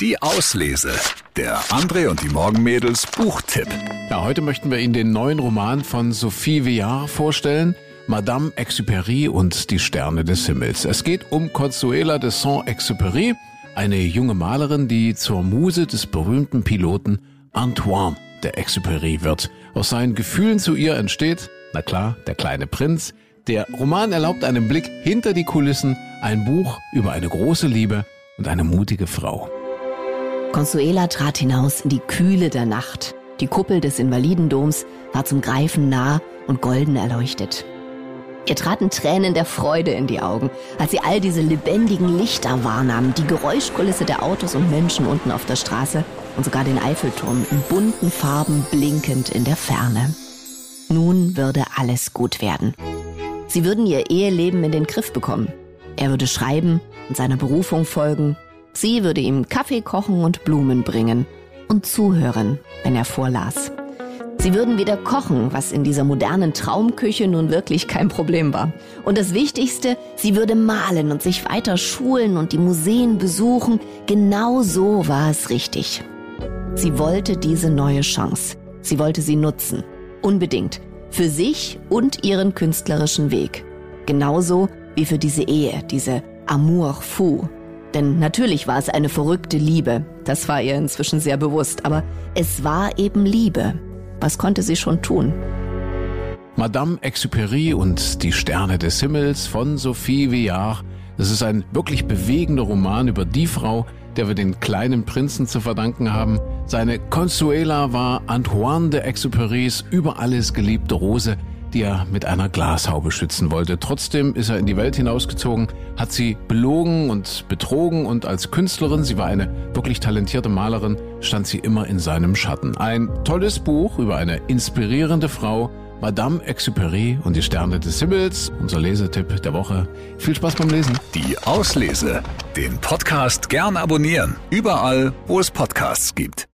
Die Auslese. Der André und die Morgenmädels Buchtipp. Ja, heute möchten wir Ihnen den neuen Roman von Sophie Villard vorstellen. Madame Exupéry und die Sterne des Himmels. Es geht um Consuela de Saint-Exupéry, eine junge Malerin, die zur Muse des berühmten Piloten Antoine de Exupéry wird. Aus seinen Gefühlen zu ihr entsteht, na klar, der kleine Prinz. Der Roman erlaubt einen Blick hinter die Kulissen, ein Buch über eine große Liebe und eine mutige Frau. Consuela trat hinaus in die Kühle der Nacht. Die Kuppel des Invalidendoms war zum Greifen nah und golden erleuchtet. Ihr traten Tränen der Freude in die Augen, als sie all diese lebendigen Lichter wahrnahmen, die Geräuschkulisse der Autos und Menschen unten auf der Straße und sogar den Eiffelturm in bunten Farben blinkend in der Ferne. Nun würde alles gut werden. Sie würden ihr Eheleben in den Griff bekommen. Er würde schreiben und seiner Berufung folgen Sie würde ihm Kaffee kochen und Blumen bringen und zuhören, wenn er vorlas. Sie würden wieder kochen, was in dieser modernen Traumküche nun wirklich kein Problem war. Und das Wichtigste, sie würde malen und sich weiter schulen und die Museen besuchen. Genau so war es richtig. Sie wollte diese neue Chance. Sie wollte sie nutzen. Unbedingt. Für sich und ihren künstlerischen Weg. Genauso wie für diese Ehe, diese Amour fou, denn natürlich war es eine verrückte Liebe, das war ihr inzwischen sehr bewusst, aber es war eben Liebe. Was konnte sie schon tun? Madame Exupéry und die Sterne des Himmels von Sophie Villard. Es ist ein wirklich bewegender Roman über die Frau, der wir den kleinen Prinzen zu verdanken haben. Seine Consuela war Antoine de Exupérys über alles geliebte Rose, die er mit einer Glashaube schützen wollte. Trotzdem ist er in die Welt hinausgezogen, hat sie belogen und betrogen und als Künstlerin, sie war eine wirklich talentierte Malerin, stand sie immer in seinem Schatten. Ein tolles Buch über eine inspirierende Frau, Madame Exupéry und die Sterne des Himmels, unser Lesetipp der Woche. Viel Spaß beim Lesen. Die Auslese. Den Podcast gern abonnieren. Überall, wo es Podcasts gibt.